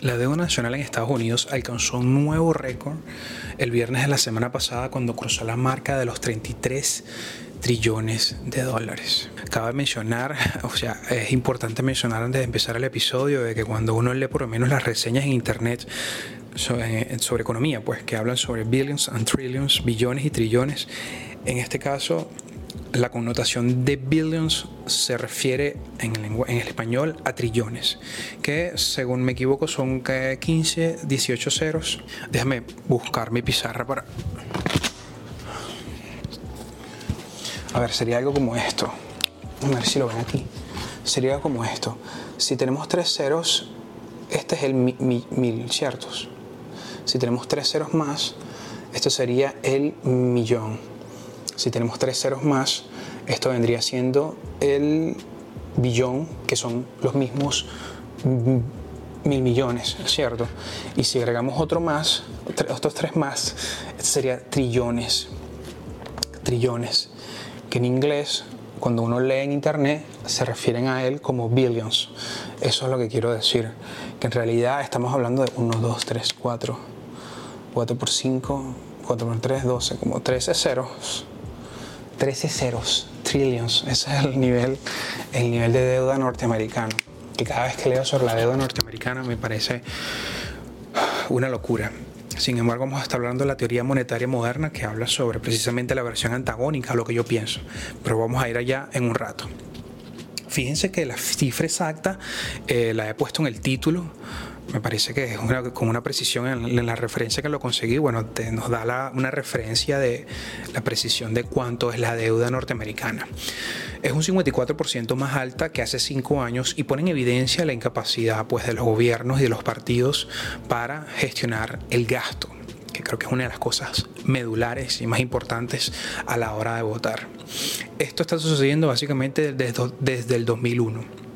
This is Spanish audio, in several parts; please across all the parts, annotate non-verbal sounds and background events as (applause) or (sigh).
La deuda nacional en Estados Unidos alcanzó un nuevo récord el viernes de la semana pasada cuando cruzó la marca de los 33 trillones de dólares. Cabe mencionar, (laughs) o sea, es importante mencionar antes de empezar el episodio de que cuando uno lee por lo menos las reseñas en internet sobre, sobre economía, pues que hablan sobre billions and trillions, billones y trillones, en este caso la connotación de billions se refiere en el, español a trillones, que según me equivoco son 15, 18 ceros. Déjame buscar mi pizarra para... A ver, sería algo como esto. A ver si lo ven aquí. Sería como esto. Si tenemos tres ceros, este es el mi, mi, mil, ¿ciertos? Si tenemos tres ceros más, esto sería el millón. Si tenemos tres ceros más, esto vendría siendo el billón, que son los mismos mil millones, ¿cierto? Y si agregamos otro más, otros tres más, este sería trillones. Trillones. Que en inglés, cuando uno lee en internet, se refieren a él como billions. Eso es lo que quiero decir. Que en realidad estamos hablando de 1, 2, 3, 4. 4 por 5, 4 por 3, 12, como 13 ceros. 13 ceros, trillions, ese es el nivel, el nivel de deuda norteamericano. Que cada vez que leo sobre la deuda norteamericana me parece una locura. Sin embargo, vamos a estar hablando de la teoría monetaria moderna que habla sobre precisamente la versión antagónica a lo que yo pienso. Pero vamos a ir allá en un rato. Fíjense que la cifra exacta eh, la he puesto en el título me parece que es con una precisión en, la referencia que lo conseguí, bueno, te, nos da una referencia de la precisión de cuánto es la deuda norteamericana. Es un 54% más alta que hace cinco años y pone en evidencia la incapacidad pues, de los gobiernos y de los partidos para gestionar el gasto que creo que es una de las cosas medulares y más importantes a la hora de votar. Esto está sucediendo básicamente desde, desde el 2001.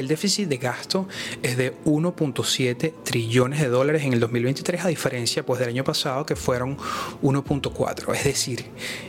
El déficit de gasto es de 1.7 trillones de dólares en el 2023, a diferencia pues, del año pasado que fueron 1.4. Es decir,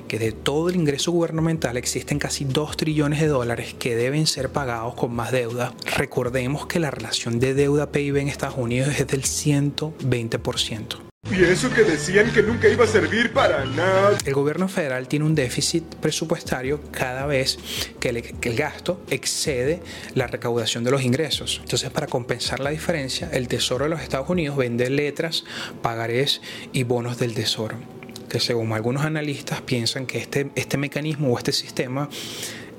que de todo el ingreso gubernamental existen casi 2 trillones de dólares que deben ser pagados con más deuda. Recordemos que la relación de deuda-PIB en Estados Unidos es del 120%. Y eso que decían que nunca iba a servir para nada. El gobierno federal tiene un déficit presupuestario cada vez que el, que el, gasto excede la recaudación de los ingresos. Entonces, para compensar la diferencia, el Tesoro de los Estados Unidos vende letras, pagarés y bonos del Tesoro. Que según algunos analistas piensan que este, este mecanismo o este sistema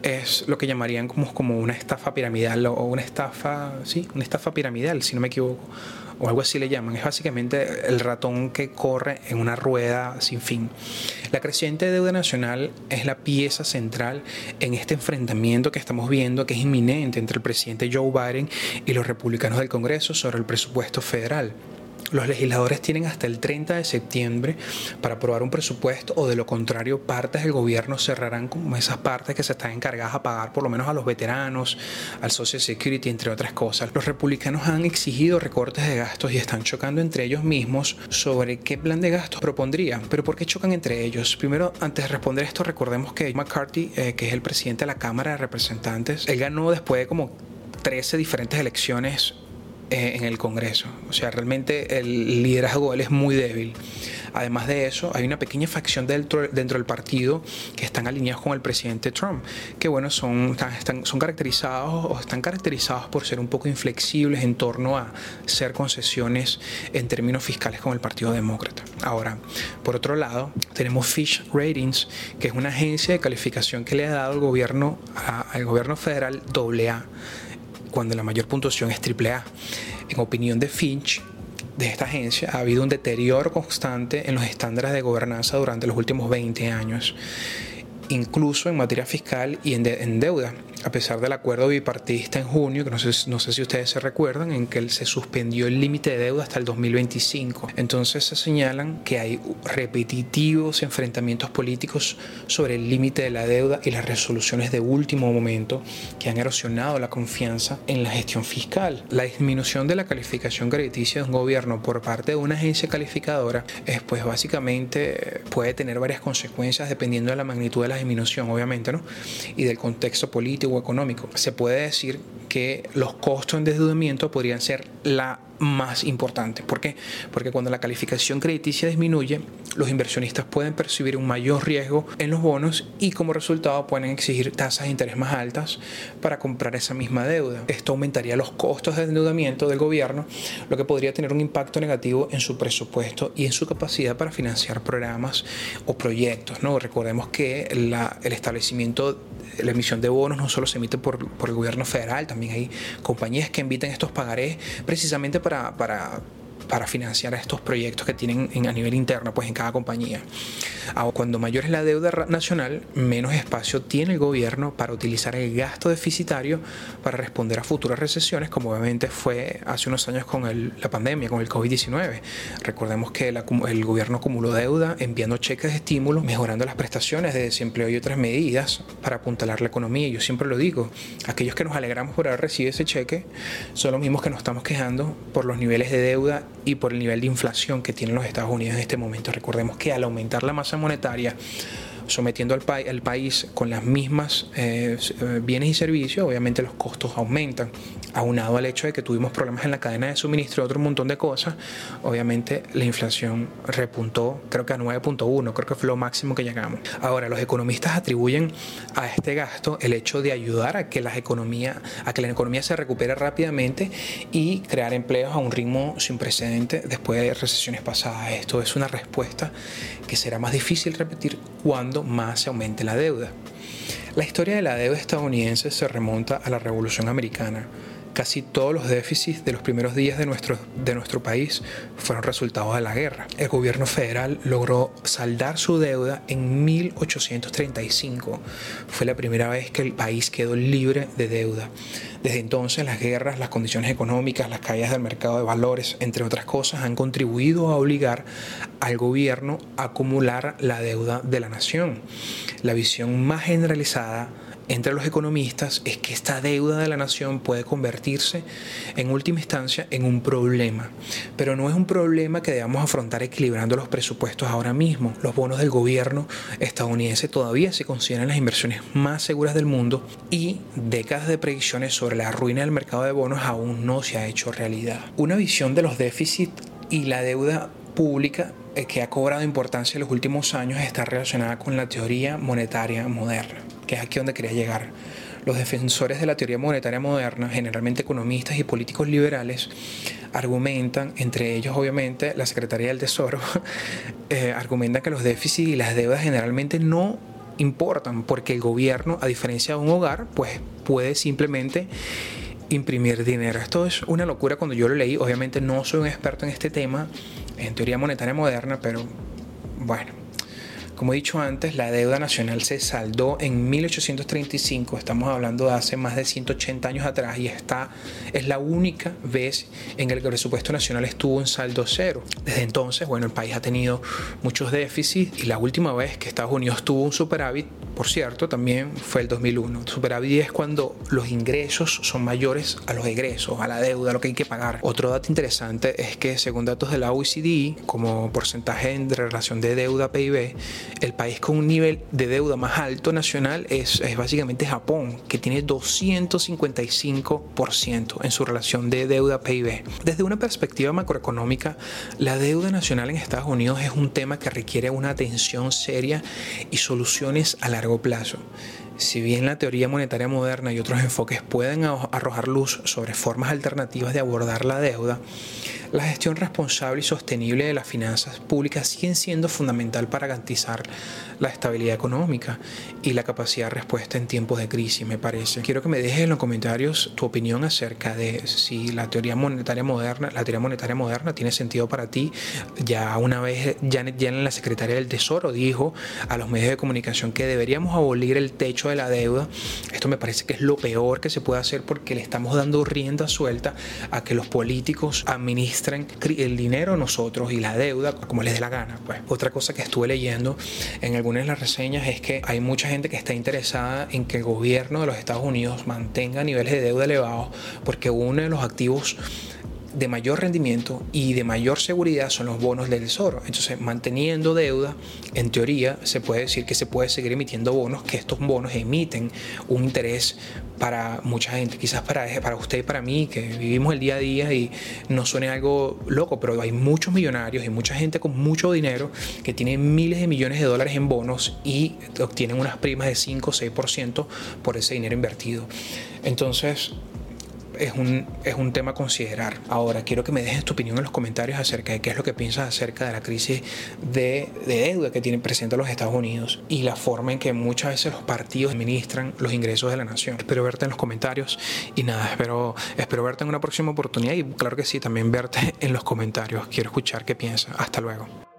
es lo que llamarían como, como una estafa piramidal o una estafa, sí, una estafa piramidal, si no me equivoco o algo así le llaman. Es básicamente el ratón que corre en una rueda sin fin. La creciente deuda nacional es la pieza central en este enfrentamiento que estamos viendo, que es inminente entre el presidente Joe Biden y los republicanos del Congreso sobre el presupuesto federal. Los legisladores tienen hasta el 30 de septiembre para aprobar un presupuesto o de lo contrario partes del gobierno cerrarán como esas partes que se están encargadas a pagar por lo menos a los veteranos, al Social Security, entre otras cosas. Los republicanos han exigido recortes de gastos y están chocando entre ellos mismos sobre qué plan de gastos propondrían. Pero ¿por qué chocan entre ellos? Primero, antes de responder esto, recordemos que McCarthy, eh, que es el presidente de la Cámara de Representantes, él ganó después de como 13 diferentes elecciones en el Congreso. O sea, realmente el liderazgo de él es muy débil. Además de eso, hay una pequeña facción dentro, del partido que están alineados con el presidente Trump, que bueno, son, son caracterizados o están caracterizados por ser un poco inflexibles en torno a hacer concesiones en términos fiscales con el Partido Demócrata. Ahora, por otro lado, tenemos Fish Ratings, que es una agencia de calificación que le ha dado el gobierno, al gobierno federal AA cuando la mayor puntuación es AAA. En opinión de Finch, de esta agencia, ha habido un deterioro constante en los estándares de gobernanza durante los últimos 20 años, incluso en materia fiscal y en, de, en deuda a pesar del acuerdo bipartidista en junio, que no sé, no sé si ustedes se recuerdan, en que se suspendió el límite de deuda hasta el 2025. Entonces se señalan que hay repetitivos enfrentamientos políticos sobre el límite de la deuda y las resoluciones de último momento que han erosionado la confianza en la gestión fiscal. La disminución de la calificación crediticia de un gobierno por parte de una agencia calificadora es pues básicamente puede tener varias consecuencias dependiendo de la magnitud de las disminución, obviamente, ¿no? y del contexto político o económico, se puede decir que los costos en endeudamiento podrían ser la más importante. ¿Por qué? Porque cuando la calificación crediticia disminuye, los inversionistas pueden percibir un mayor riesgo en los bonos y como resultado pueden exigir tasas de interés más altas para comprar esa misma deuda. Esto aumentaría los costos de endeudamiento del gobierno, lo que podría tener un impacto negativo en su presupuesto y en su capacidad para financiar programas o proyectos. ¿no? Recordemos que la, el establecimiento la emisión de bonos no solo se emite por, por, el gobierno federal, también hay compañías que emiten estos pagarés precisamente para, para para financiar estos proyectos que tienen en, a nivel interno, pues en cada compañía. Ahora, cuando mayor es la deuda nacional, menos espacio tiene el gobierno para utilizar el gasto deficitario para responder a futuras recesiones, como obviamente fue hace unos años con el, la pandemia, con el COVID-19. Recordemos que el, gobierno acumuló deuda enviando cheques de estímulo, mejorando las prestaciones de desempleo y otras medidas para apuntalar la economía. Yo siempre lo digo, aquellos que nos alegramos por haber recibido ese cheque son los mismos que nos estamos quejando por los niveles de deuda y por el nivel de inflación que tienen los Estados Unidos en este momento. Recordemos que al aumentar la masa monetaria, sometiendo al, al país con las mismas eh, eh, bienes y servicios, obviamente los costos aumentan. Aunado al hecho de que tuvimos problemas en la cadena de suministro y otro montón de cosas, obviamente la inflación repuntó, creo que a 9.1, creo que fue lo máximo que llegamos. Ahora, los economistas atribuyen a este gasto el hecho de ayudar a que, las economía, a que la economía se recupere rápidamente y crear empleos a un ritmo sin precedente después de recesiones pasadas. Esto es una respuesta que será más difícil repetir cuando más se aumente la deuda. La historia de la deuda estadounidense se remonta a la Revolución Americana. Casi todos los déficits de los primeros días de nuestro, de nuestro país fueron resultados de la guerra. El gobierno federal logró saldar su deuda en 1835. Fue la primera vez que el país quedó libre de deuda. Desde entonces las guerras, las condiciones económicas, las caídas del mercado de valores, entre otras cosas, han contribuido a obligar al gobierno a acumular la deuda de la nación. La visión más generalizada entre los economistas es que esta deuda de la nación puede convertirse en última instancia en un problema, pero no es un problema que debamos afrontar equilibrando los presupuestos ahora mismo. Los bonos del gobierno estadounidense todavía se consideran las inversiones más seguras del mundo y décadas de predicciones sobre la ruina del mercado de bonos aún no se ha hecho realidad. Una visión de los déficits y la deuda pública eh, que ha cobrado importancia en los últimos años está relacionada con la teoría monetaria moderna es aquí donde quería llegar. Los defensores de la teoría monetaria moderna, generalmente economistas y políticos liberales, argumentan, entre ellos obviamente la Secretaría del Tesoro, (laughs) eh, argumentan que los déficits y las deudas generalmente no importan porque el gobierno, a diferencia de un hogar, pues puede simplemente imprimir dinero. Esto es una locura cuando yo lo leí. Obviamente no soy un experto en este tema, en teoría monetaria moderna, pero bueno, como he dicho antes, la deuda nacional se saldó en 1835, estamos hablando de hace más de 180 años atrás y esta es la única vez en que el presupuesto nacional estuvo en saldo cero. Desde entonces, bueno, el país ha tenido muchos déficits y la última vez que Estados Unidos tuvo un superávit, por cierto, también fue el 2001. superávit es cuando los ingresos son mayores a los egresos, a la deuda, a lo que hay que pagar. Otro dato interesante es que según datos de la OECD, como porcentaje en relación de deuda PIB, el país con un nivel de deuda más alto nacional es, básicamente Japón, que tiene 255% en su relación de deuda PIB. Desde una perspectiva macroeconómica, la deuda nacional en Estados Unidos es un tema que requiere una atención seria y soluciones a largo plazo. Si bien la teoría monetaria moderna y otros enfoques pueden arrojar luz sobre formas alternativas de abordar la deuda, la gestión responsable y sostenible de las finanzas públicas siguen siendo fundamental para garantizar la estabilidad económica y la capacidad de respuesta en tiempos de crisis, me parece. Quiero que me dejes en los comentarios tu opinión acerca de si la teoría monetaria moderna, la teoría monetaria moderna tiene sentido para ti. Ya una vez Janet la secretaria del Tesoro, dijo a los medios de comunicación que deberíamos abolir el techo de la deuda. Esto me parece que es lo peor que se puede hacer porque le estamos dando rienda suelta a que los políticos administren el dinero nosotros y la deuda como les dé la gana. Pues otra cosa que estuve leyendo en algunas de las reseñas es que hay mucha gente que está interesada en que el gobierno de los Estados Unidos mantenga niveles de deuda elevados porque uno de los activos de mayor rendimiento y de mayor seguridad son los bonos del tesoro. Entonces, manteniendo deuda, en teoría se puede decir que se puede seguir emitiendo bonos, que estos bonos emiten un interés para mucha gente, quizás para, para usted y para mí, que vivimos el día a día y no suene algo loco, pero hay muchos millonarios y mucha gente con mucho dinero que tienen miles de millones de dólares en bonos y obtienen unas primas de 5 o 6% por ese dinero invertido. Entonces, es un, es un tema a considerar. Ahora, quiero que me dejes tu opinión en los comentarios acerca de qué es lo que piensas acerca de la crisis de, de deuda que tienen presente los Estados Unidos y la forma en que muchas veces los partidos administran los ingresos de la nación. Espero verte en los comentarios y nada, espero, espero verte en una próxima oportunidad y claro que sí, también verte en los comentarios. Quiero escuchar qué piensas. Hasta luego.